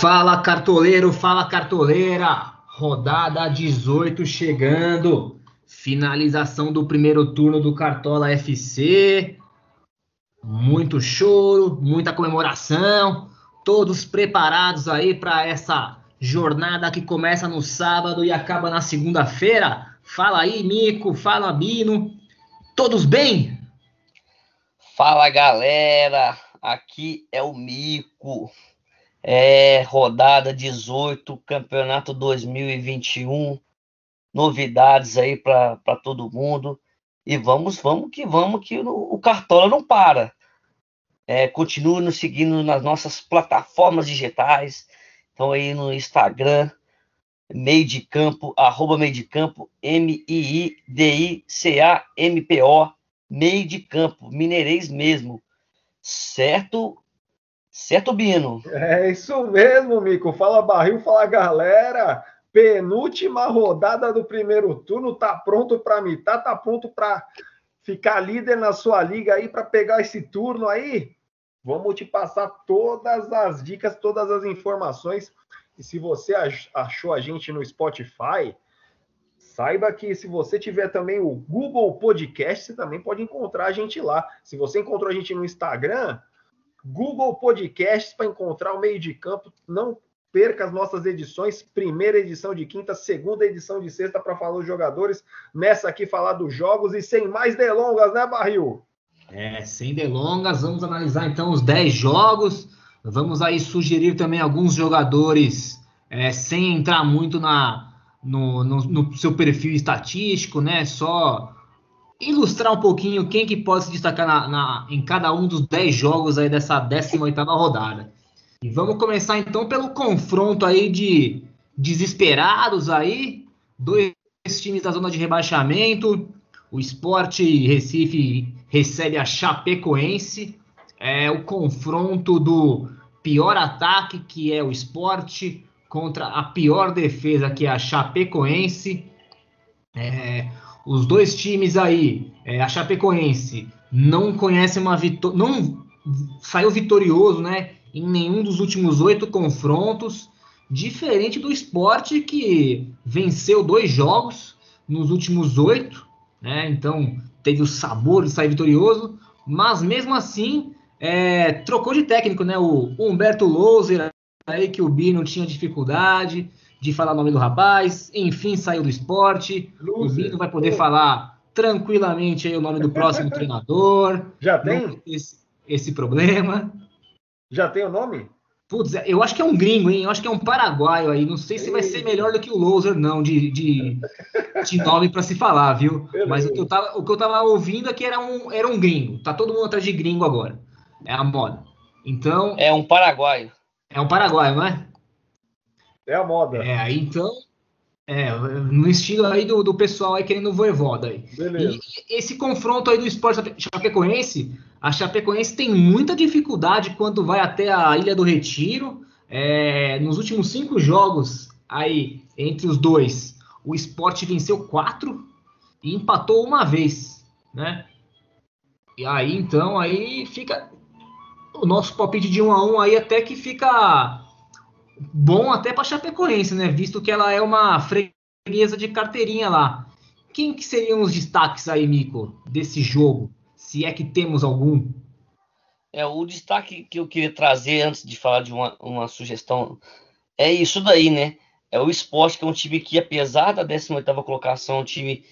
Fala cartoleiro, fala cartoleira. Rodada 18 chegando. Finalização do primeiro turno do Cartola FC. Muito choro, muita comemoração. Todos preparados aí para essa jornada que começa no sábado e acaba na segunda-feira. Fala aí, Mico, fala Bino. Todos bem? Fala galera, aqui é o Mico. É rodada 18, campeonato 2021. Novidades aí para todo mundo. E vamos, vamos que vamos, que o, Cartola não para. É, continue nos seguindo nas nossas plataformas digitais. Então aí no Instagram, meio de campo, arroba meio de campo, M-I-I-D-I-C-A-M-P-O, meio de campo, mineirês mesmo. Certo? Certo, Bino? É isso mesmo, Mico. Fala barril, fala galera. Penúltima rodada do primeiro turno, tá pronto para mitar, tá pronto para ficar líder na sua liga aí para pegar esse turno aí? Vamos te passar todas as dicas, todas as informações. E se você achou a gente no Spotify, saiba que se você tiver também o Google Podcast, você também pode encontrar a gente lá. Se você encontrou a gente no Instagram, Google Podcasts para encontrar o meio de campo. Não perca as nossas edições, primeira edição de quinta, segunda edição de sexta para falar dos jogadores, nessa aqui falar dos jogos e sem mais delongas, né, Barril? É, sem delongas, vamos analisar então os 10 jogos. Vamos aí sugerir também alguns jogadores é, sem entrar muito na, no, no, no, seu perfil estatístico, né? Só ilustrar um pouquinho quem que pode se destacar na, na, em cada um dos 10 jogos aí dessa 18ª rodada. E vamos começar então pelo confronto aí de desesperados aí, dois times da zona de rebaixamento. O Sport Recife recebe a Chapecoense. É o confronto do pior ataque, que é o Sport, contra a pior defesa, que é a Chapecoense. É, os dois times aí, é, a Chapecoense, não conhece uma vitória, não saiu vitorioso, né? em nenhum dos últimos oito confrontos, diferente do esporte que venceu dois jogos nos últimos oito, né? Então teve o sabor de sair vitorioso, mas mesmo assim é, trocou de técnico, né? O Humberto Louser aí que o Bino tinha dificuldade de falar o nome do rapaz, enfim saiu do esporte. O Bino vai poder falar tranquilamente aí o nome do próximo treinador. Já tem esse, esse problema. Já tem o nome? Putz, eu acho que é um gringo, hein? Eu acho que é um paraguaio aí. Não sei se vai ser melhor do que o Loser, não, de, de, de nome para se falar, viu? Beleza. Mas o que, eu tava, o que eu tava ouvindo é que era um, era um gringo. Tá todo mundo atrás de gringo agora. É a moda. Então. É um paraguaio. É um paraguaio, não é? É a moda. É, então. É, no estilo aí do, do pessoal aí querendo voivoda aí. Beleza. E esse confronto aí do esporte chapecoense a Chapecoense tem muita dificuldade quando vai até a Ilha do Retiro. É, nos últimos cinco jogos, aí entre os dois, o esporte venceu quatro e empatou uma vez, né? E aí então aí fica o nosso palpite de um a um aí até que fica bom até para Chapecoense, né? Visto que ela é uma freguesa de carteirinha lá. Quem que seriam os destaques aí, Mico, desse jogo? se é que temos algum. É, o destaque que eu queria trazer antes de falar de uma, uma sugestão é isso daí, né? É o esporte, que é um time que, apesar da 18 colocação, é um time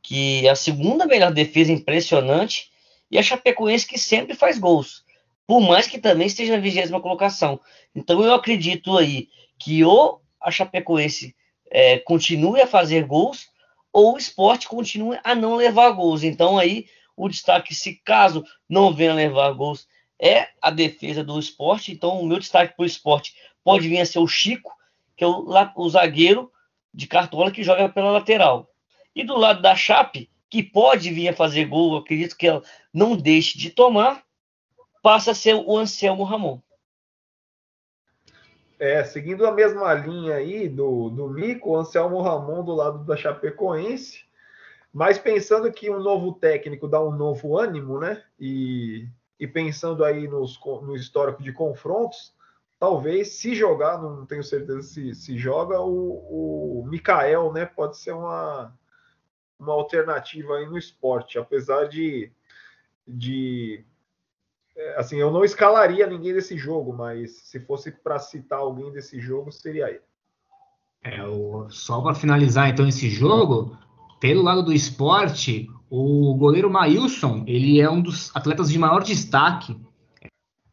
que é a segunda melhor defesa impressionante, e a Chapecoense que sempre faz gols, por mais que também esteja na vigésima colocação. Então eu acredito aí que ou a Chapecoense é, continue a fazer gols, ou o esporte continue a não levar gols. Então aí o destaque, se caso não venha levar gols, é a defesa do esporte. Então, o meu destaque para o esporte pode vir a ser o Chico, que é o, o zagueiro de cartola que joga pela lateral. E do lado da Chape, que pode vir a fazer gol, acredito que ela não deixe de tomar, passa a ser o Anselmo Ramon. É, seguindo a mesma linha aí do, do Mico, Anselmo Ramon do lado da Chapecoense, mas pensando que um novo técnico dá um novo ânimo, né? E, e pensando aí nos, no histórico de confrontos, talvez, se jogar, não tenho certeza se, se joga, o, o Mikael, né? Pode ser uma, uma alternativa aí no esporte, apesar de, de assim, eu não escalaria ninguém desse jogo, mas se fosse para citar alguém desse jogo, seria ele. É, o, só para finalizar então esse jogo, pelo lado do esporte, o goleiro Mailson, ele é um dos atletas de maior destaque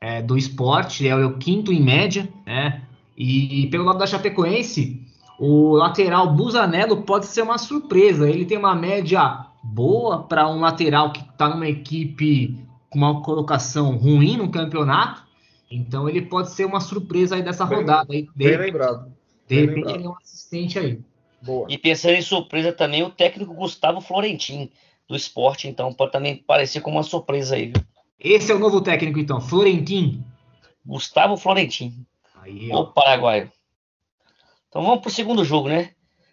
é, do esporte, é o quinto em média, né? E pelo lado da Chapecoense, o lateral Busanello pode ser uma surpresa. Ele tem uma média boa para um lateral que está numa equipe com uma colocação ruim no campeonato. Então ele pode ser uma surpresa aí dessa bem, rodada. Aí, de bem lembrado. De repente lembrado. ele é um assistente aí. Boa. E pensando em surpresa também, o técnico Gustavo Florentin, do esporte, então pode também parecer como uma surpresa aí, viu? Esse é o novo técnico, então, Florentin. Gustavo Florentin. Aí, o paraguaio. Então vamos para o segundo jogo, né?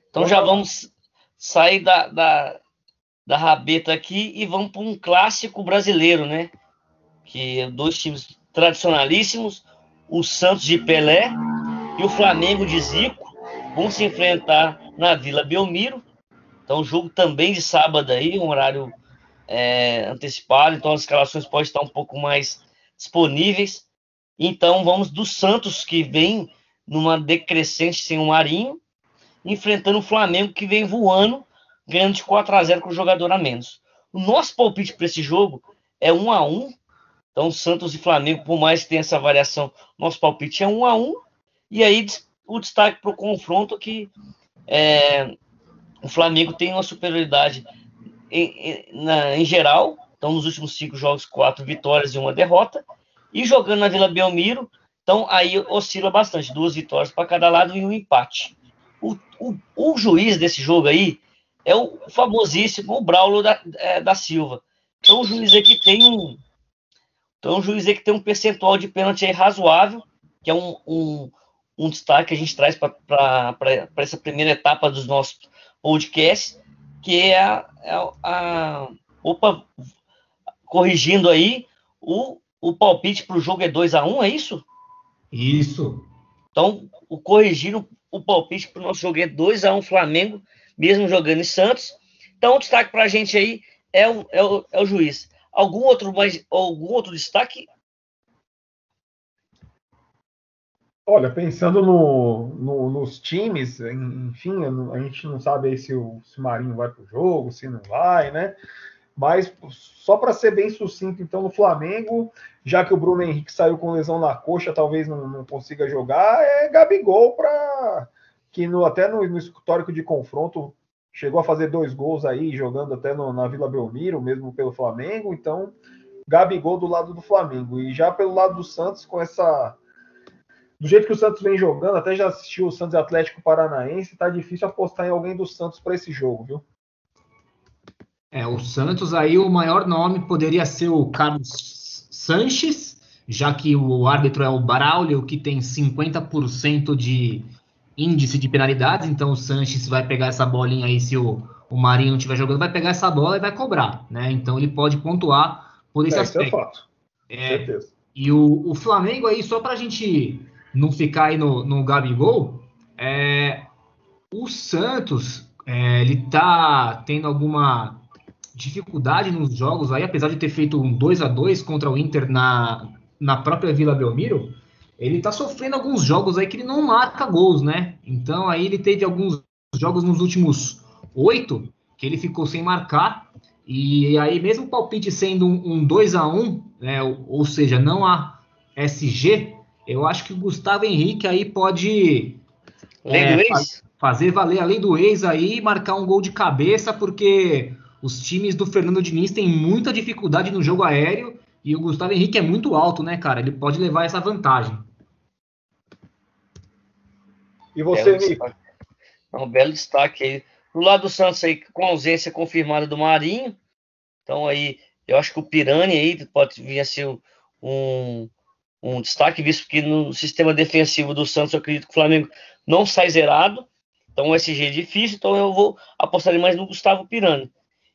Então já vamos sair da, da, da rabeta aqui e vamos para um clássico brasileiro, né? Que é dois times tradicionalíssimos, o Santos de Pelé e o Flamengo de Zico, vão se enfrentar na Vila Belmiro. Então, jogo também de sábado aí, um horário é, antecipado, então as escalações podem estar um pouco mais disponíveis. Então, vamos do Santos, que vem numa decrescente sem o Marinho, enfrentando o Flamengo, que vem voando ganhando de 4 a 0 com o jogador a menos. O nosso palpite para esse jogo é 1 a 1 Então, Santos e Flamengo, por mais que tenha essa variação, nosso palpite é 1 a 1 E aí, o destaque para o confronto que é, o Flamengo tem uma superioridade em, em, na, em geral. Então, nos últimos cinco jogos, quatro vitórias e uma derrota. E jogando na Vila Belmiro, então aí oscila bastante, duas vitórias para cada lado e um empate. O, o, o, juiz desse jogo aí é o famosíssimo Braulo da, é, da Silva. Então o juiz aqui tem um. Então o juiz aqui tem um percentual de pênalti razoável, que é um, um, um destaque que a gente traz para essa primeira etapa dos nossos podcasts, que é a, é a, a opa, corrigindo aí, o, o palpite para o jogo é 2 a 1 um, é isso? Isso. Então, o corrigindo o palpite para o nosso jogo é 2 a 1 um, Flamengo mesmo jogando em Santos. Então, o destaque para a gente aí é o, é o, é o juiz. Algum outro, mais, algum outro destaque? Olha, pensando no, no, nos times, enfim, a gente não sabe aí se o, se o Marinho vai para o jogo, se não vai, né? Mas só para ser bem sucinto, então, no Flamengo, já que o Bruno Henrique saiu com lesão na coxa, talvez não, não consiga jogar, é Gabigol para que no, até no, no histórico de confronto chegou a fazer dois gols aí, jogando até no, na Vila Belmiro, mesmo pelo Flamengo. Então, Gabigol do lado do Flamengo. E já pelo lado do Santos, com essa. Do jeito que o Santos vem jogando, até já assistiu o Santos Atlético Paranaense, tá difícil apostar em alguém do Santos para esse jogo, viu? É, o Santos aí, o maior nome poderia ser o Carlos Sanches, já que o árbitro é o Braulio, que tem 50% de índice de penalidades, então o Sanches vai pegar essa bolinha aí, se o, o Marinho estiver jogando, vai pegar essa bola e vai cobrar, né? Então ele pode pontuar por esse é, aspecto. Isso é fato. É, certeza. E o, o Flamengo aí, só para a gente não ficar aí no, no Gabigol, é, o Santos, é, ele tá tendo alguma dificuldade nos jogos aí, apesar de ter feito um 2 a 2 contra o Inter na, na própria Vila Belmiro, ele tá sofrendo alguns jogos aí que ele não marca gols, né? Então aí ele teve alguns jogos nos últimos oito que ele ficou sem marcar. E aí, mesmo o palpite sendo um, um 2 a 1 né, ou, ou, seja, não há SG, eu acho que o Gustavo Henrique aí pode é, fazer valer a lei do ex aí marcar um gol de cabeça, porque os times do Fernando Diniz têm muita dificuldade no jogo aéreo e o Gustavo Henrique é muito alto, né, cara? Ele pode levar essa vantagem. E você, Nico? É um belo destaque aí. Do lado do Santos aí, com a ausência confirmada do Marinho. Então aí, eu acho que o Pirani aí pode vir a ser um, um destaque, visto que no sistema defensivo do Santos eu acredito que o Flamengo não sai zerado. Então o SG é difícil, então eu vou apostar mais no Gustavo Pirani.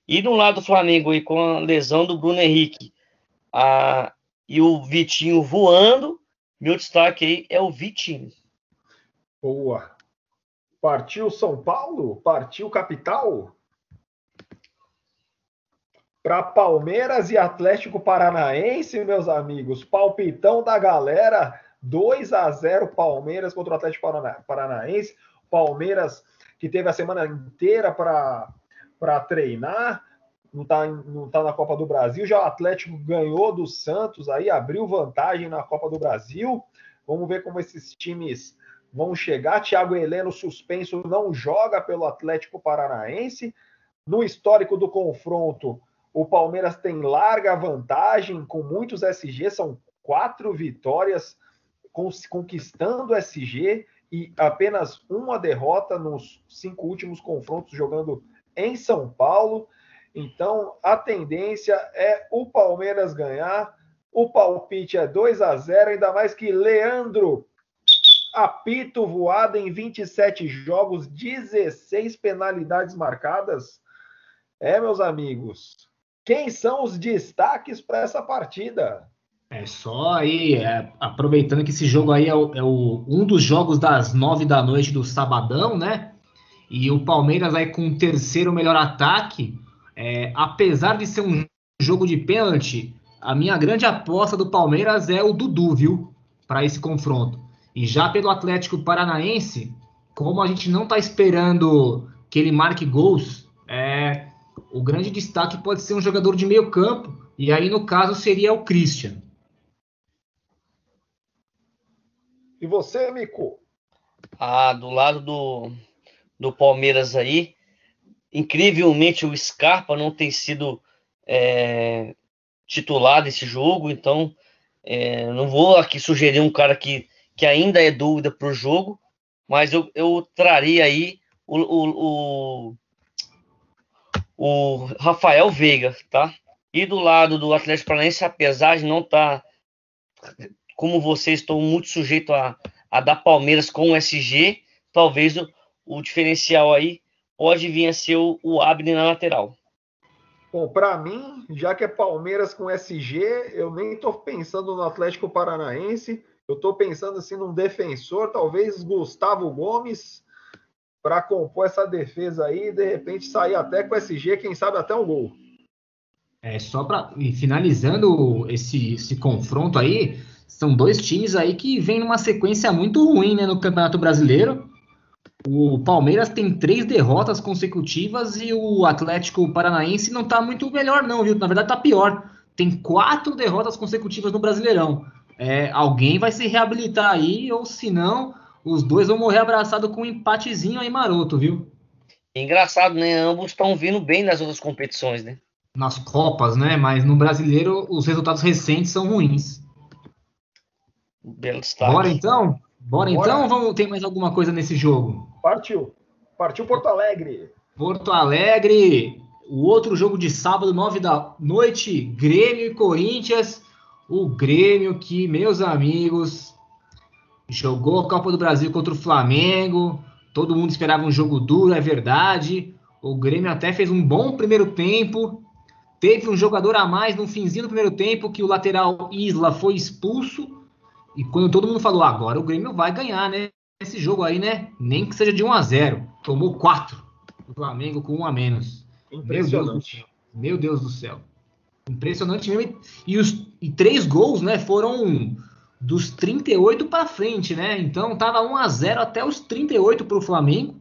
E no lado do Flamengo aí, com a lesão do Bruno Henrique a, e o Vitinho voando, Meu destaque aí é o Vitinho. Boa. Partiu São Paulo? Partiu capital? Para Palmeiras e Atlético Paranaense, meus amigos. Palpitão da galera. 2 a 0 Palmeiras contra o Atlético Paranaense. Palmeiras que teve a semana inteira para treinar, não está não tá na Copa do Brasil. Já o Atlético ganhou do Santos, aí abriu vantagem na Copa do Brasil. Vamos ver como esses times vão chegar. Thiago Heleno, suspenso, não joga pelo Atlético Paranaense. No histórico do confronto, o Palmeiras tem larga vantagem, com muitos SG, são quatro vitórias, conquistando SG e apenas uma derrota nos cinco últimos confrontos jogando em São Paulo. Então, a tendência é o Palmeiras ganhar. O palpite é 2 a 0, ainda mais que Leandro apito voado em 27 jogos, 16 penalidades marcadas. É, meus amigos. Quem são os destaques para essa partida? É só aí, é, aproveitando que esse jogo aí é, o, é o, um dos jogos das nove da noite do sabadão, né? E o Palmeiras aí com o terceiro melhor ataque, é, apesar de ser um jogo de pênalti, a minha grande aposta do Palmeiras é o Dudu, viu? Para esse confronto. E já pelo Atlético Paranaense, como a gente não está esperando que ele marque gols, é, o grande destaque pode ser um jogador de meio campo, e aí no caso seria o Christian. E você, Mico? Ah, do lado do, do Palmeiras aí, incrivelmente o Scarpa não tem sido é, titular desse jogo, então é, não vou aqui sugerir um cara que, que ainda é dúvida para o jogo, mas eu, eu traria aí o, o, o, o, Rafael Veiga, tá? E do lado do Atlético Paranaense, apesar de não estar tá como vocês estão muito sujeitos a, a dar Palmeiras com o SG, talvez o, o diferencial aí pode vir a ser o, o Abner na lateral. Bom, para mim, já que é Palmeiras com SG, eu nem estou pensando no Atlético Paranaense, eu estou pensando assim num defensor, talvez Gustavo Gomes, para compor essa defesa aí e de repente sair até com SG, quem sabe até um gol. É só para finalizando esse, esse confronto aí, são dois times aí que vêm numa sequência muito ruim né, no Campeonato Brasileiro. O Palmeiras tem três derrotas consecutivas e o Atlético Paranaense não está muito melhor, não, viu? Na verdade, está pior. Tem quatro derrotas consecutivas no Brasileirão. É, alguém vai se reabilitar aí, ou se não, os dois vão morrer abraçados com um empatezinho aí maroto, viu? Engraçado, né? Ambos estão vindo bem nas outras competições, né? Nas Copas, né? Mas no brasileiro os resultados recentes são ruins. Belo destaque. Bora então? Bora, Bora. então vamos ter mais alguma coisa nesse jogo? Partiu. Partiu Porto Alegre. Porto Alegre. O outro jogo de sábado, nove da noite, Grêmio e Corinthians. O Grêmio que, meus amigos, jogou a Copa do Brasil contra o Flamengo. Todo mundo esperava um jogo duro, é verdade. O Grêmio até fez um bom primeiro tempo. Teve um jogador a mais no finzinho do primeiro tempo que o lateral Isla foi expulso. E quando todo mundo falou, agora o Grêmio vai ganhar, né? Esse jogo aí, né? Nem que seja de 1 a 0 Tomou 4. O Flamengo com 1 a menos. Impressionante. Meu Deus do céu. Impressionante mesmo. E os e três gols, né? Foram dos 38 para frente, né? Então tava 1 a 0 até os 38 para o Flamengo.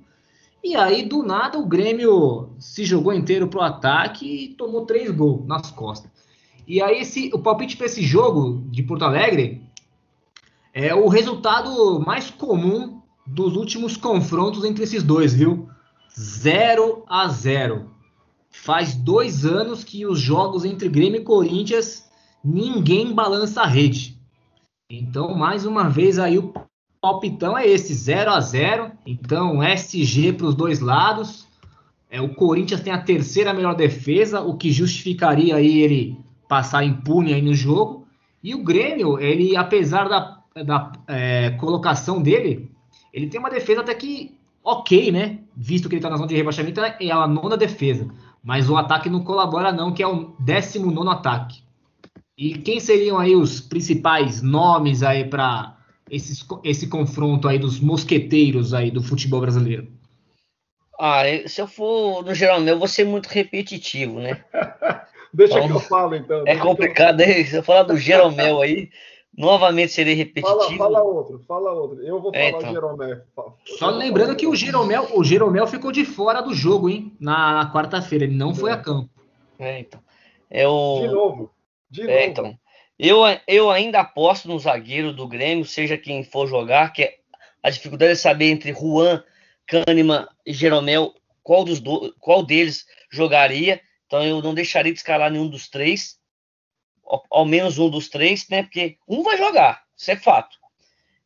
E aí, do nada, o Grêmio se jogou inteiro pro ataque e tomou três gols nas costas. E aí, esse, o palpite para esse jogo de Porto Alegre é o resultado mais comum dos últimos confrontos entre esses dois, viu? 0 a 0. Faz dois anos que os jogos entre Grêmio e Corinthians ninguém balança a rede. Então, mais uma vez aí o palpitão é esse, 0 a 0. Então, SG para os dois lados. É, o Corinthians tem a terceira melhor defesa, o que justificaria aí ele passar impune aí no jogo. E o Grêmio, ele apesar da da é, colocação dele, ele tem uma defesa até que ok, né? Visto que ele está na zona de rebaixamento, é a nona defesa. Mas o ataque não colabora, não, que é o 19 ataque. E quem seriam aí os principais nomes aí para esse confronto aí dos mosqueteiros aí do futebol brasileiro? Ah, se eu for no geral meu, vou ser muito repetitivo, né? Deixa que eu falo então. É complicado, eu... se eu falar do Jeromel aí, novamente serei repetitivo. Fala, fala, outro, fala outro. Eu vou é, falar então. Jeromel. Só lembrando que o Jeromel, o Jeromel ficou de fora do jogo, hein? Na, na quarta-feira, ele não é. foi a campo. É, então. É o... De novo. De é, novo. então. Eu, eu ainda aposto no zagueiro do Grêmio, seja quem for jogar, que é a dificuldade é saber entre Juan, Kahneman e Jeromel qual, dos do, qual deles jogaria. Então eu não deixaria de escalar nenhum dos três, ao, menos um dos três, né? Porque um vai jogar, isso é fato.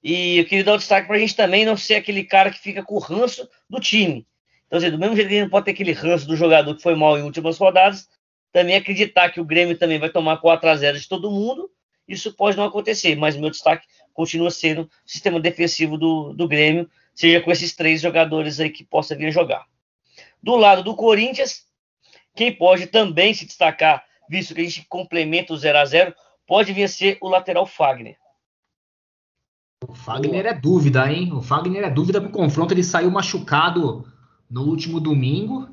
E eu queria dar um destaque para a gente também não ser aquele cara que fica com o ranço do time. Então, assim, do mesmo jeito que a gente não pode ter aquele ranço do jogador que foi mal em últimas rodadas, também acreditar que o Grêmio também vai tomar 4 a 0 de todo mundo, isso pode não acontecer, mas meu destaque continua sendo o sistema defensivo do, do Grêmio, seja com esses três jogadores aí que possa vir jogar. Do lado do Corinthians, quem pode também se destacar, visto que a gente complementa o 0 a 0 pode vir a ser o lateral Fagner. O Fagner é dúvida, hein? O Fagner é dúvida pro confronto. Ele saiu machucado no último domingo.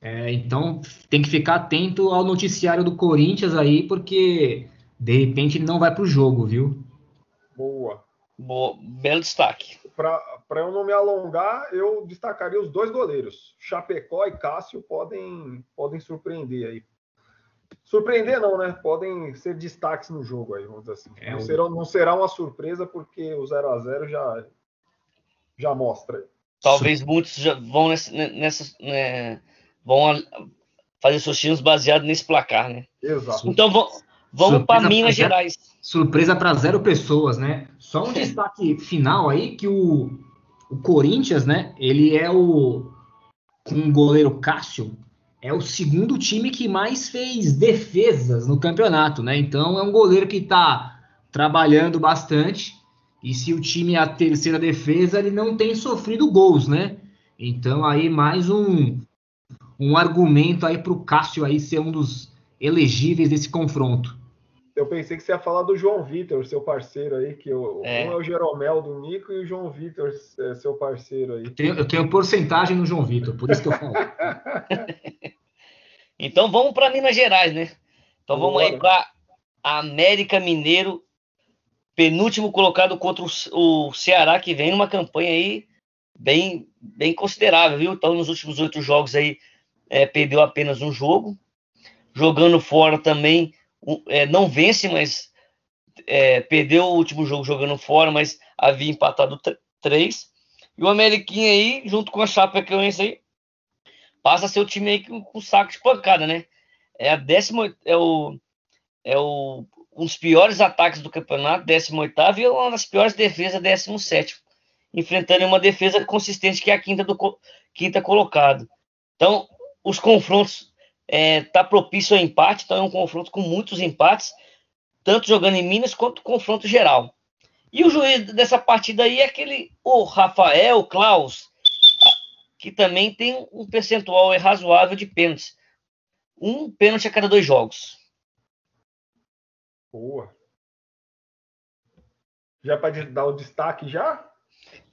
É, então tem que ficar atento ao noticiário do Corinthians aí, porque de repente ele não vai pro jogo, viu? Boa. Boa. Belo destaque. Para eu não me alongar, eu destacaria os dois goleiros. Chapecó e Cássio podem, podem surpreender aí. Surpreender não, né? Podem ser destaques no jogo aí, vamos dizer assim. É não, será, não será uma surpresa, porque o 0 a 0 já, já mostra. Talvez muitos já vão nessa, nessa né, vão fazer seus times baseados nesse placar, né? Exato. Então vamos para Minas Gerais. Surpresa para zero pessoas, né? Só um destaque final aí que o, o Corinthians, né? Ele é o com o goleiro Cássio é o segundo time que mais fez defesas no campeonato, né? Então é um goleiro que está trabalhando bastante e se o time é a terceira defesa, ele não tem sofrido gols, né? Então aí mais um, um argumento aí para o Cássio aí ser um dos elegíveis desse confronto. Eu pensei que você ia falar do João Vitor, seu parceiro aí, que o, é. um é o Jeromel do Nico e o João Vitor, é seu parceiro aí. Eu tenho, eu tenho porcentagem no João Vitor, por isso que eu falo. então vamos para Minas Gerais, né? Então vamos aí para América Mineiro penúltimo colocado contra o, Ceará, que vem numa campanha aí bem, bem considerável, viu? Então, nos últimos oito jogos aí, é, perdeu apenas um jogo. Jogando fora também, é, não vence, mas é, perdeu o último jogo jogando fora, mas havia empatado três. E o Ameriquinha aí, junto com a Chapecoense aí, passa a ser o time aí com, com saco de pancada, né? É a décima, é o, é o um dos piores ataques do campeonato, 18 e uma das piores defesas, 17 enfrentando uma defesa consistente que é a quinta, do, quinta colocado. Então, os confrontos é, tá propício ao empate, então é um confronto com muitos empates, tanto jogando em Minas quanto confronto geral. E o juiz dessa partida aí é aquele, o Rafael Klaus, que também tem um percentual razoável de pênaltis. Um pênalti a cada dois jogos. Boa. Já para dar o destaque já?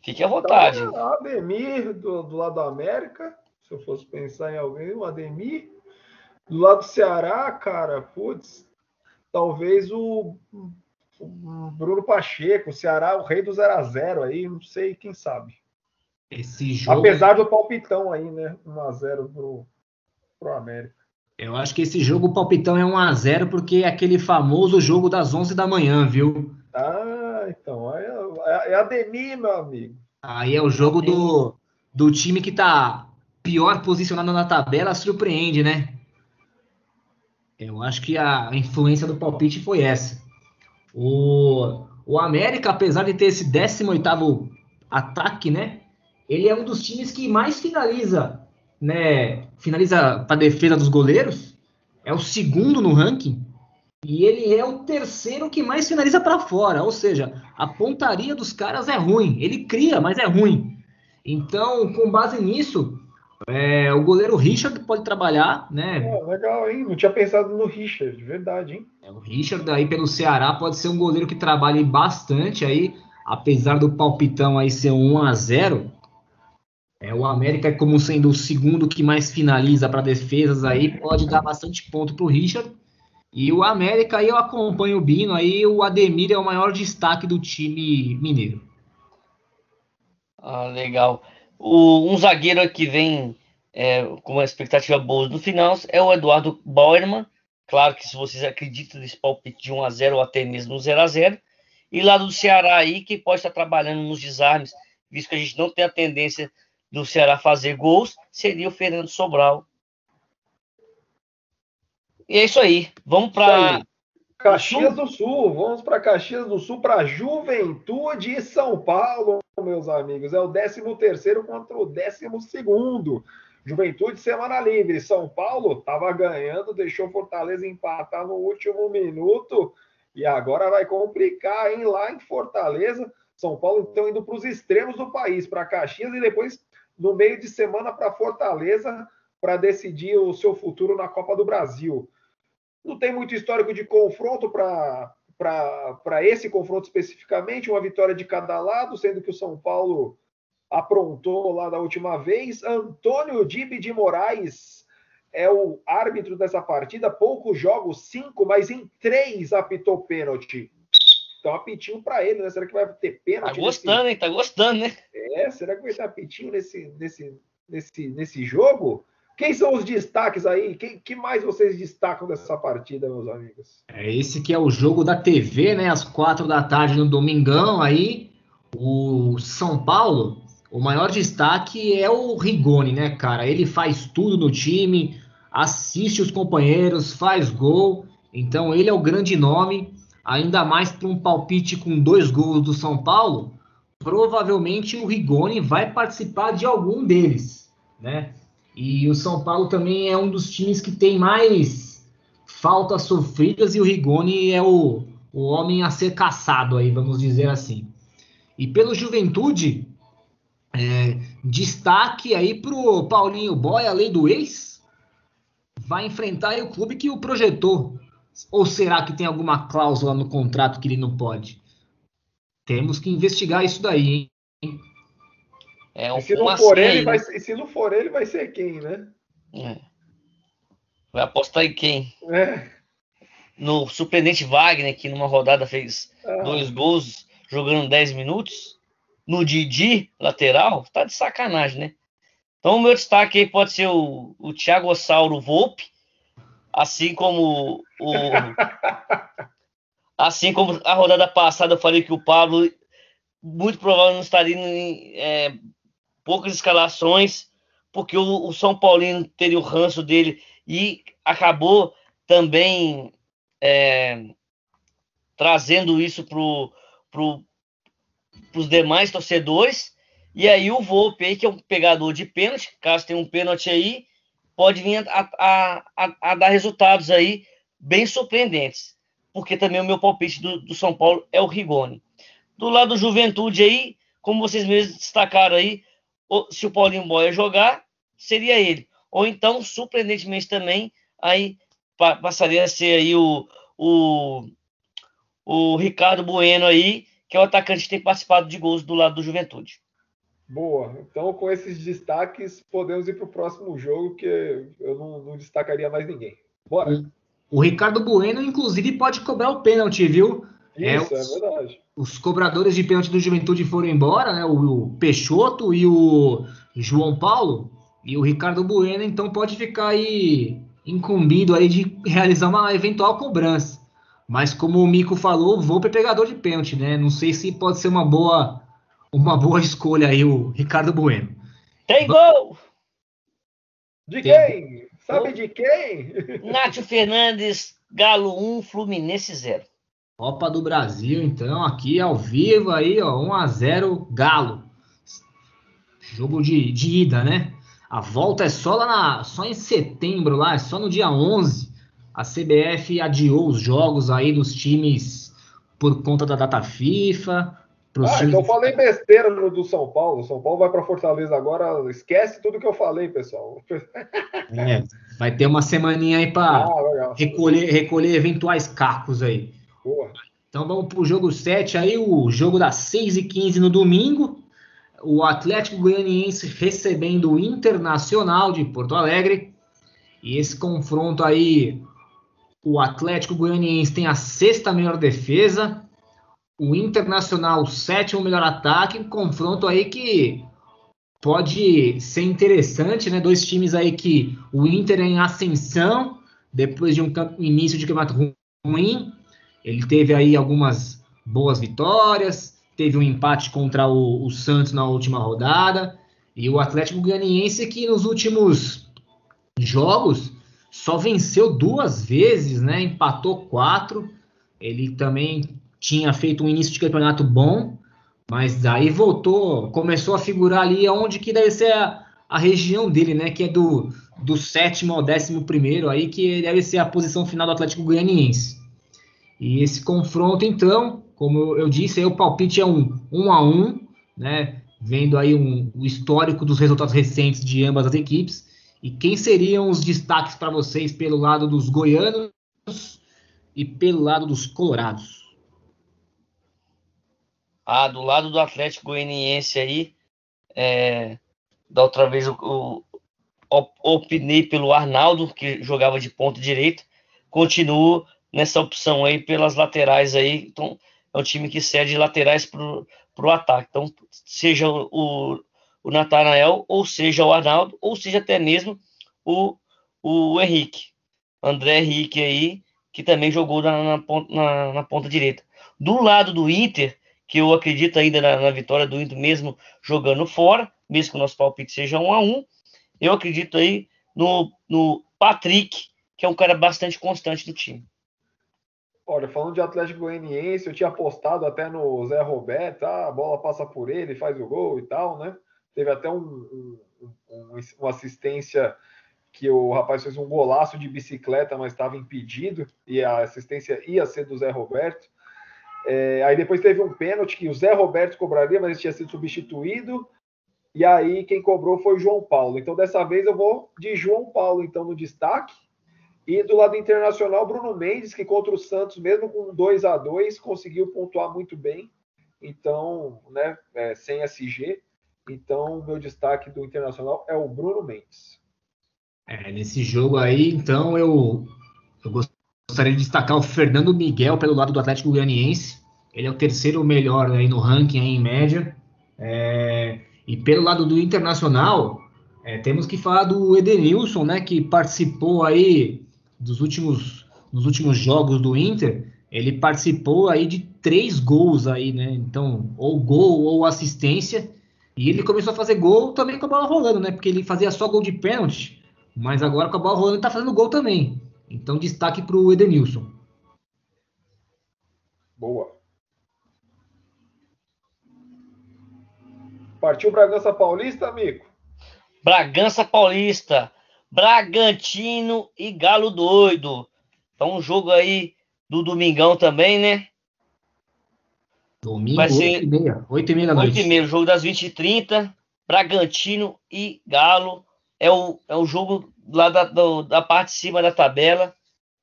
Fique à vontade. Então, Ademir, do, do lado da América. Se eu fosse pensar em alguém, o Ademir. Do lado do Ceará, cara, putz, talvez o, o Bruno Pacheco, o Ceará, o rei do 0 a 0 aí, não sei, quem sabe. Esse jogo... Apesar do palpitão aí, né? 1x0 pro, pro América. Eu acho que esse jogo, o palpitão é 1 a 0 porque é aquele famoso jogo das 11 da manhã, viu? Ah, então. É, é, é Ademir, meu amigo. Aí é o jogo do, do time que tá pior posicionado na tabela, surpreende, né? Eu acho que a influência do palpite foi essa. O, o América, apesar de ter esse 18º ataque, né? Ele é um dos times que mais finaliza né, finaliza para defesa dos goleiros, é o segundo no ranking, e ele é o terceiro que mais finaliza para fora, ou seja, a pontaria dos caras é ruim. Ele cria, mas é ruim. Então, com base nisso, É, o goleiro Richard pode trabalhar, né? É, legal, hein? Não tinha pensado no Richard, de verdade, hein? É, o Richard aí pelo Ceará pode ser um goleiro que trabalhe bastante aí, apesar do palpitão aí ser 1 a 0 é, o América, como sendo o segundo que mais finaliza para defesas aí, pode dar bastante ponto para o Richard. E o América aí eu acompanho o Bino aí, o Ademir é o maior destaque do time mineiro. Ah, legal. O, um zagueiro que vem é, com uma expectativa boa no final é o Eduardo Bauerman. Claro que se vocês acreditam nesse palpite de 1 a 0 ou até mesmo 0 a 0 E lá do Ceará aí, que pode estar trabalhando nos desarmes, visto que a gente não tem a tendência do Ceará fazer gols, seria o Fernando Sobral. E é isso aí. Vamos para Caxias do Sul. Vamos para Caxias do Sul, para Juventude e São Paulo, meus amigos. É o 13 terceiro contra o 12 segundo. Juventude semana livre. São Paulo estava ganhando, deixou Fortaleza empatar no último minuto e agora vai complicar, hein? Lá em Fortaleza, São Paulo então indo para os extremos do país, para Caxias e depois no meio de semana para Fortaleza para decidir o seu futuro na Copa do Brasil. Não tem muito histórico de confronto para esse confronto especificamente, uma vitória de cada lado, sendo que o São Paulo aprontou lá da última vez. Antônio Dibe de Moraes é o árbitro dessa partida. Poucos jogos, cinco, mas em três apitou pênalti. Então, apitinho para ele, né? Será que vai ter pênalti? Tá gostando, nesse... hein? Tá gostando, né? É, será que vai ter apitinho nesse, nesse, nesse, nesse jogo? Quem são os destaques aí? Quem que mais vocês destacam dessa partida, meus amigos? É esse que é o jogo da TV, né? Às quatro da tarde no domingão aí. O São Paulo, o maior destaque é o Rigoni, né, cara? Ele faz tudo no time, assiste os companheiros, faz gol. Então ele é o grande nome ainda mais para um palpite com dois gols do São Paulo, provavelmente o Rigoni vai participar de algum deles, né? E o São Paulo também é um dos times que tem mais faltas sofridas e o Rigoni é o, o homem a ser caçado aí, vamos dizer assim. E pelo Juventude, é, destaque aí pro Paulinho Boy, a lei do ex, vai enfrentar o clube que o projetou, ou será que tem alguma cláusula no contrato que ele não pode? Temos que investigar isso daí, hein? É um se, não for ele, vai ser, se não for ele, vai ser quem, né? É. Vai apostar em quem? É. No surpreendente Wagner, que numa rodada fez ah. dois gols jogando 10 minutos. No Didi, lateral, tá de sacanagem, né? Então o meu destaque aí pode ser o, o Thiago Ossauro Volpe, Assim como o. assim como a rodada passada eu falei que o Pablo muito provavelmente não estaria em é, poucas escalações, porque o, o, São Paulino teria o ranço dele e acabou também é, trazendo isso para pro, os demais torcedores. E aí o Volpe que é um pegador de pênalti, caso tenha um pênalti aí, pode vir a, a, a, a, dar resultados aí bem surpreendentes. Porque também o meu palpite do, do, São Paulo é o Rigoni. Do lado do Juventude aí, como vocês mesmos destacaram aí, se o Paulinho Boia jogar, seria ele. Ou então, surpreendentemente também, aí passaria a ser aí o, o, o Ricardo Bueno aí, que é o atacante que tem participado de gols do lado do Juventude. Boa. Então, com esses destaques, podemos ir para o próximo jogo, que eu não, não, destacaria mais ninguém. Bora. O Ricardo Bueno, inclusive, pode cobrar o pênalti, viu? É, Isso, é, os, é verdade. Os cobradores de pênalti do Juventude foram embora, né? O, o Peixoto e o João Paulo. E o Ricardo Bueno, então, pode ficar aí incumbido aí de realizar uma eventual cobrança. Mas como o Mico falou, vou para pegador de pênalti, né? Não sei se pode ser uma boa uma boa escolha aí, o Ricardo Bueno. Tem gol! De quem? Sabe de quem? Nátio Fernandes, Galo 1, Fluminense 0. Copa do Brasil, então, aqui ao vivo aí, ó, 1 a 0 Galo. Jogo de, de ida, né? A volta é só lá na, só em setembro lá, é só no dia 11. A CBF adiou os jogos aí dos times por conta da data FIFA. ah, então eu falei besteira no do São Paulo. São Paulo vai para Fortaleza agora. Esquece tudo que eu falei, pessoal. É, vai ter uma semaninha aí para ah, recolher, recolher eventuais cacos aí. Boa. Então vamos para o jogo 7 aí, o jogo das 6 e 15 no domingo. O Atlético Goianiense recebendo o Internacional de Porto Alegre. E esse confronto aí, o Atlético Goianiense tem a sexta melhor defesa, o Internacional o sétimo melhor ataque, um confronto aí que pode ser interessante, né? Dois times aí que o Inter é em ascensão depois de um início de campeonato ruim, ele teve aí algumas boas vitórias, teve um empate contra o, o Santos na última rodada e o Atlético Goianiense que nos últimos jogos, só venceu duas vezes, né? Empatou quatro. Ele também tinha feito um início de campeonato bom, mas daí voltou, começou a figurar ali onde que deve ser a, a região dele, né? Que é do, do sétimo ao décimo primeiro, aí que deve ser a posição final do Atlético Goianiense. E esse confronto, então, como eu disse, aí o palpite é um, um a um, né? Vendo aí um, o histórico dos resultados recentes de ambas as equipes. E quem seriam os destaques para vocês pelo lado dos goianos e pelo lado dos colorados? Ah, do lado do Atlético Goianiense aí, é, da outra vez eu, opinei pelo Arnaldo, que jogava de ponta direita. Continuo nessa opção aí pelas laterais aí. Então, é um time que cede laterais para o ataque. Então, seja o, o Natanael, ou seja o Arnaldo, ou seja até mesmo o, o Henrique. André Henrique aí, que também jogou na, na, na, na ponta direita. Do lado do Inter, que eu acredito ainda na, na, vitória do Inter, mesmo jogando fora, mesmo que o nosso palpite seja um a um, eu acredito aí no, no Patrick, que é um cara bastante constante do time. Olha, falando de Atlético Goianiense, eu tinha apostado até no Zé Roberto, ah, a bola passa por ele, faz o gol e tal, né? Teve até um, um, um, uma assistência que o rapaz fez um golaço de bicicleta, mas estava impedido, e a assistência ia ser do Zé Roberto. É, aí depois teve um pênalti que o Zé Roberto cobraria, mas ele tinha sido substituído. E aí quem cobrou foi o João Paulo. Então dessa vez eu vou de João Paulo então no destaque. E do lado internacional, Bruno Mendes, que contra o Santos, mesmo com 2 a 2 conseguiu pontuar muito bem. Então, né, é, sem SG. Então, meu destaque do Internacional é o Bruno Mendes. É, nesse jogo aí, então, eu, eu gostaria de destacar o Fernando Miguel pelo lado do Atlético Goianiense. Ele é o terceiro melhor aí no ranking aí, em média. É, e pelo lado do Internacional, é, temos que falar do Edenilson, né, que participou aí dos últimos, nos últimos jogos do Inter. Ele participou aí de três gols aí, né? Então, ou gol ou assistência. E ele começou a fazer gol também com a bola rolando, né? Porque ele fazia só gol de pênalti, mas agora com a bola rolando ele tá fazendo gol também. Então destaque para o Edenilson. Boa. Partiu Bragança Paulista, amigo? Bragança Paulista, Bragantino e Galo Doido. Então um jogo aí do Domingão também, né? Domingo, Vai ser 8 e meia. 8 e meia da noite. 8 e meia, jogo das 20h30. Bragantino e Galo. É o, é o jogo lá da, do, da parte de cima da tabela.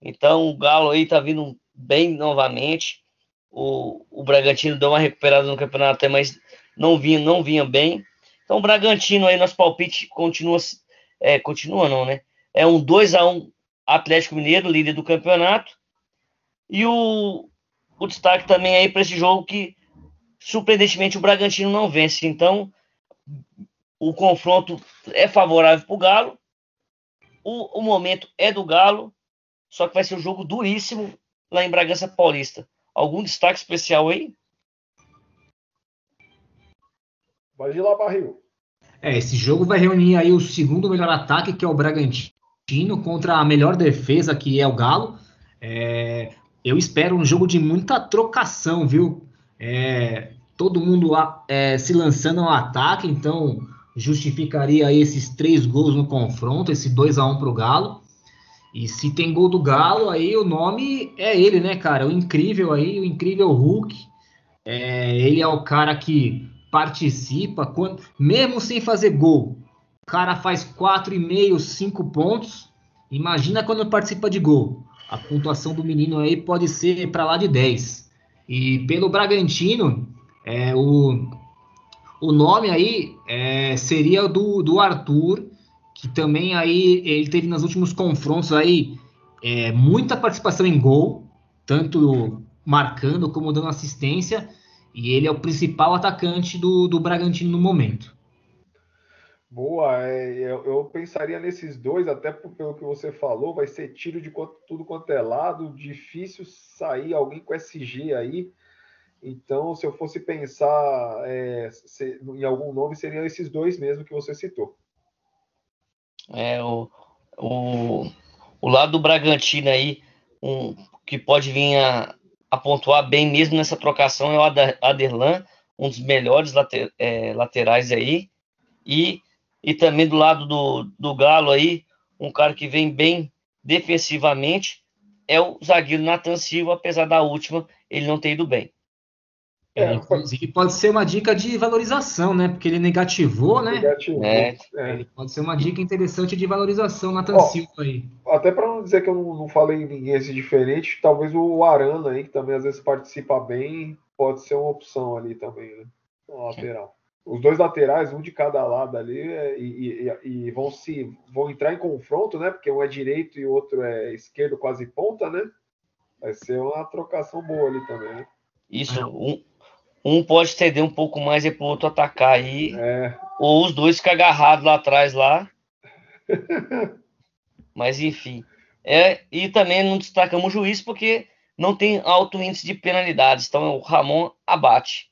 Então o Galo aí tá vindo bem novamente. O, o Bragantino deu uma recuperada no campeonato, mas não vinha, não vinha bem. Então o Bragantino aí, nosso palpite continua. É, continua não, né? É um 2 a 1 Atlético Mineiro, líder do campeonato. E o, o destaque também aí para esse jogo que, surpreendentemente, o Bragantino não vence. Então, o confronto é favorável para o Galo. O, momento é do Galo, só que vai ser um jogo duríssimo lá em Bragança Paulista. Algum destaque especial aí? Vai de lá, Barril. É, esse jogo vai reunir aí o segundo melhor ataque, que é o Bragantino, contra a melhor defesa, que é o Galo. É, eu espero um jogo de muita trocação, viu? É, todo mundo é, se lançando ao ataque, então justificaria esses três gols no confronto, esse 2 a 1 para o Galo. E se tem gol do Galo, aí o nome é ele, né, cara? O incrível aí, o incrível Hulk. É, ele é o cara que participa, quando, mesmo sem fazer gol. O cara faz 4,5, 5 pontos. Imagina quando participa de gol. A pontuação do menino aí pode ser para lá de 10. E pelo Bragantino, é, o, o nome aí é, seria do, do Arthur, que também aí ele teve nos últimos confrontos aí é, muita participação em gol, tanto marcando como dando assistência, e ele é o principal atacante do, do Bragantino no momento. Boa, é, eu, eu, pensaria nesses dois, até pelo que você falou, vai ser tiro de tudo quanto é lado, difícil sair alguém com SG aí. Então, se eu fosse pensar é, se, em algum nome, seriam esses dois mesmo que você citou. É, o, o, o lado do Bragantino aí, um, que pode vir a, a pontuar bem mesmo nessa trocação é o Aderlan, um dos melhores later, é, laterais aí. E e também do lado do, do Galo aí, um cara que vem bem defensivamente, é o zagueiro Nathan Silva, apesar da última ele não ter ido bem. É, inclusive pode ser uma dica de valorização, né? Porque ele negativou, né? Negativou. É. é. Ele pode ser uma dica interessante de valorização, Nathan Ó, Silva aí. Até para não dizer que eu não, não falei em ninguém assim diferente, talvez o Arana aí, que também às vezes participa bem, pode ser uma opção ali também, né? Na lateral os dois laterais, um de cada lado ali, é, e, e, e, vão se vão entrar em confronto, né? Porque um é direito e o outro é esquerdo, quase ponta, né? Vai ser uma trocação boa ali também, né? Isso, um, um pode ceder um pouco mais e pro outro atacar aí. É. Ou os dois ficam agarrados lá atrás lá. Mas enfim. É, e também não destacamos o juiz porque não tem alto índice de penalidades. Então o Ramon abate.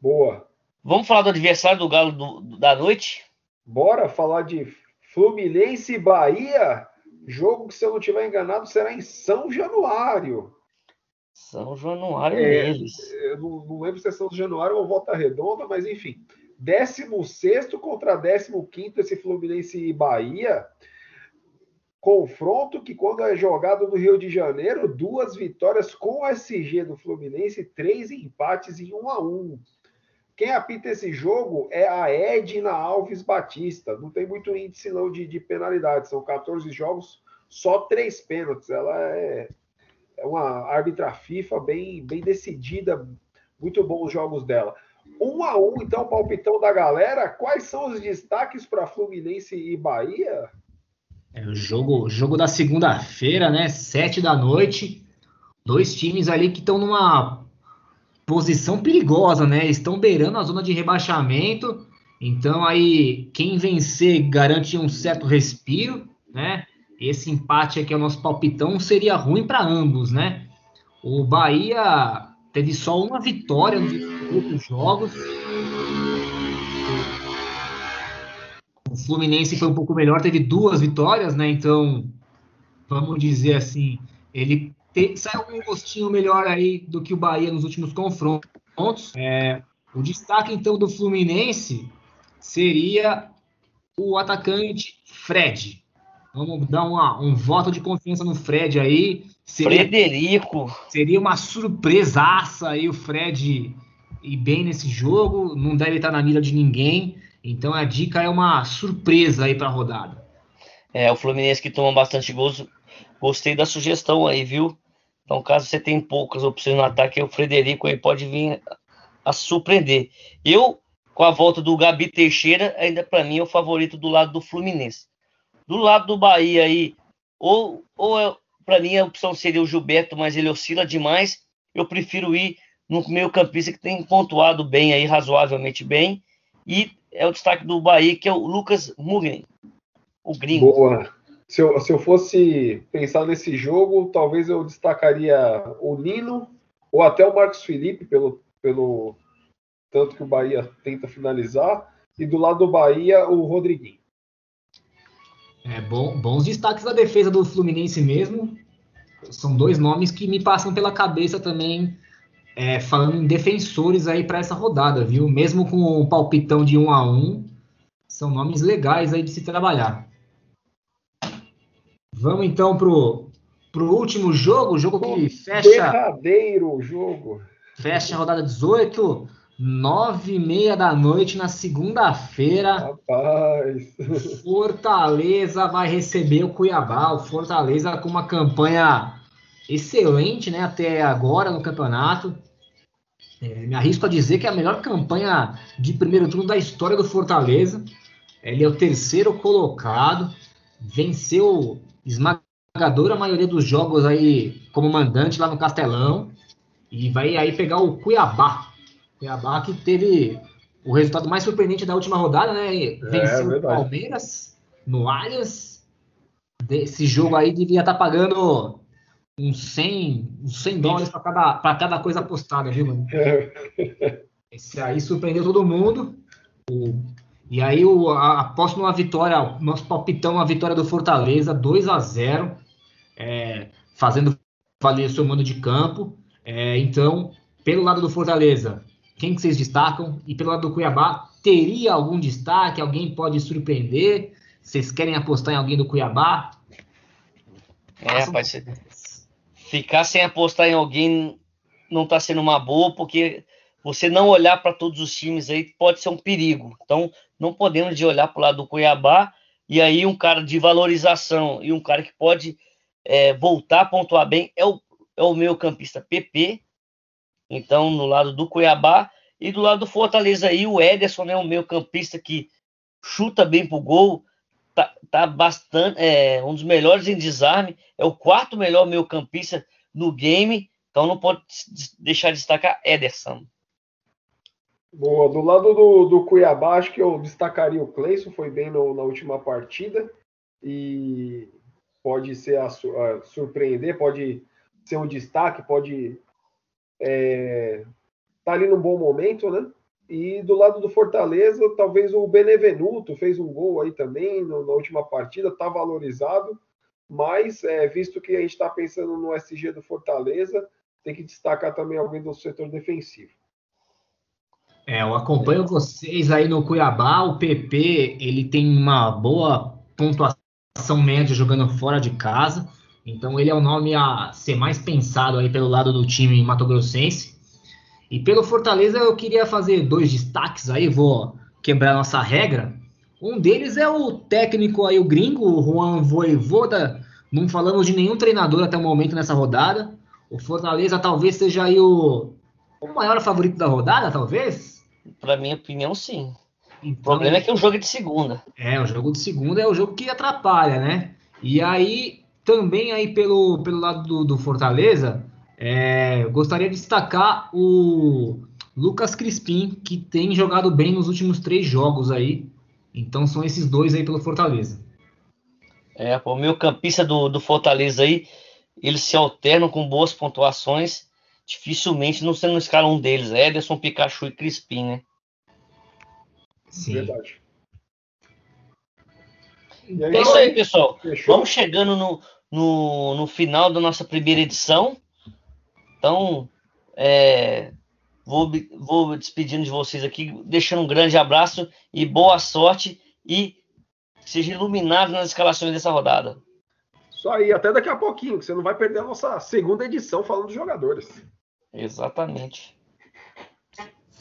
Boa. Vamos falar do adversário do Galo do, da noite? Bora falar de Fluminense e Bahia. Jogo que, se eu não estiver enganado, será em São Januário. São Januário é, eles. Eu não, não, lembro se é São Januário ou Volta Redonda, mas enfim. 16 contra 15 esse Fluminense e Bahia. Confronto que, quando é jogado no Rio de Janeiro, duas vitórias com o SG do Fluminense, três empates em 1 a 1 quem apita esse jogo é a Edna Alves Batista. Não tem muito índice não de, de penalidade. São 14 jogos, só três pênaltis. Ela é, é uma árbitra FIFA bem, bem decidida. Muito bons os jogos dela. Um a um, então, palpitão da galera. Quais são os destaques para Fluminense e Bahia? É o jogo, jogo da segunda-feira, né? Sete da noite. Dois times ali que estão numa posição perigosa, né? Estão beirando a zona de rebaixamento. Então aí quem vencer garante um certo respiro, né? Esse empate aqui é o nosso palpitão seria ruim para ambos, né? O Bahia teve só uma vitória nos últimos jogos. O Fluminense foi um pouco melhor, teve duas vitórias, né? Então, vamos dizer assim, ele tem, saiu um gostinho melhor aí do que o Bahia nos últimos confrontos. É, o destaque, então, do Fluminense seria o atacante Fred. Vamos dar uma, um voto de confiança no Fred aí. Seria, Frederico. Seria uma surpresaça aí o Fred ir bem nesse jogo. Não deve estar na mira de ninguém. Então a dica é uma surpresa aí para a rodada. É, o Fluminense que toma bastante gols. Gostei da sugestão aí, viu? Então, caso você tenha poucas opções no ataque, o Frederico aí pode vir a surpreender. Eu, com a volta do Gabi Teixeira, ainda para mim é o favorito do lado do Fluminense. Do lado do Bahia aí, ou, ou é, para mim a opção seria o Gilberto, mas ele oscila demais. Eu prefiro ir no meio campista que tem pontuado bem aí, razoavelmente bem. E é o destaque do Bahia, que é o Lucas Mugni, o gringo. Boa se eu, se eu fosse pensar nesse jogo, talvez eu destacaria o Nino ou até o Marcos Felipe, pelo, pelo tanto que o Bahia tenta finalizar, e do lado do Bahia, o Rodriguinho. É, bom, bons destaques da defesa do Fluminense mesmo. São dois nomes que me passam pela cabeça também, é, falando em defensores aí para essa rodada, viu? Mesmo com o palpitão de um a um, são nomes legais aí de se trabalhar. Vamos então pro, pro último jogo, o jogo que fecha. Derradeiro jogo. fecha a rodada 18, nove e meia da noite na segunda-feira. Rapaz. Fortaleza vai receber o Cuiabá. O Fortaleza com uma campanha excelente, né? Até agora no campeonato. É, me arrisco a dizer que é a melhor campanha de primeiro turno da história do Fortaleza. Ele é o terceiro colocado, venceu esmagadora maioria dos jogos aí como mandante lá no Castelão e vai aí pegar o Cuiabá. Cuiabá que teve o resultado mais surpreendente da última rodada, né? É, Venceu o verdade. Palmeiras no Allianz. Esse jogo aí devia estar pagando uns 100, uns 100 dólares para cada, pra cada coisa apostada, viu, mano? Esse aí surpreendeu todo mundo. O- e aí o, a, aposto numa vitória, nosso palpitão, uma vitória do Fortaleza, 2 a 0 é, fazendo valer seu mando de campo. É, então, pelo lado do Fortaleza, quem que vocês destacam? E pelo lado do Cuiabá, teria algum destaque? Alguém pode surpreender? Vocês querem apostar em alguém do Cuiabá? É, rapaz, você- ficar sem apostar em alguém não tá sendo uma boa, porque você não olhar para todos os times aí pode ser um perigo. Então, não podemos de olhar para o lado do Cuiabá e aí um cara de valorização e um cara que pode é, voltar a pontuar bem é o, é o meu campista PP. Então, no lado do Cuiabá e do lado do Fortaleza aí, o Ederson é o meu campista que chuta bem pro gol, tá, tá bastante, é um dos melhores em desarme, é o quarto melhor meio campista no game, então não pode deixar de destacar Ederson. Boa, do lado do, do Cuiabá, acho que eu destacaria o Cleison, foi bem no- na última partida e pode ser a, a surpreender, pode ser um destaque, pode é, tá ali num bom momento, né? E do lado do Fortaleza, talvez o Benevenuto fez um gol aí também no- na última partida, tá valorizado, mas é, visto que a gente está pensando no SG do Fortaleza, tem que destacar também alguém do setor defensivo. É, eu acompanho vocês aí no Cuiabá. O PP ele tem uma boa pontuação média jogando fora de casa. Então ele é o nome a ser mais pensado aí pelo lado do time mato-grossense. E pelo Fortaleza eu queria fazer dois destaques aí, vou quebrar nossa regra. Um deles é o técnico aí, o gringo, o Juan Voivoda. Não falamos de nenhum treinador até o momento nessa rodada. O Fortaleza talvez seja aí o, o maior favorito da rodada, talvez. Para minha opinião, sim. O Então, problema é que o jogo é de segunda. é, o jogo de segunda é o jogo que atrapalha, né? E aí, também aí pelo, pelo lado do, do Fortaleza, é, gostaria de destacar o Lucas Crispim, que tem jogado bem nos últimos três jogos aí. Então são esses dois aí pelo Fortaleza. É, pô, o meu campista do, do Fortaleza aí, eles se alternam com boas pontuações. Dificilmente não sendo escala um deles. Ederson, Pikachu e Crispim, né? Sim. Verdade. E É isso aí, pessoal. Fechou? Vamos chegando no, no, no final da nossa primeira edição. Então, é, vou, me- vou despedindo de vocês aqui, deixando um grande abraço e boa sorte e seja iluminado nas escalações dessa rodada. Isso aí, até daqui a pouquinho, que você não vai perder a nossa segunda edição falando dos jogadores. Exatamente.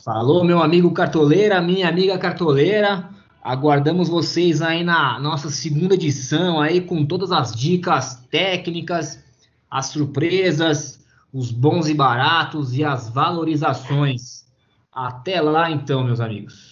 Falou, meu amigo cartoleira, minha amiga cartoleira. Aguardamos vocês aí na nossa segunda edição aí com todas as dicas técnicas, as surpresas, os bons e baratos e as valorizações. Até lá então, meus amigos.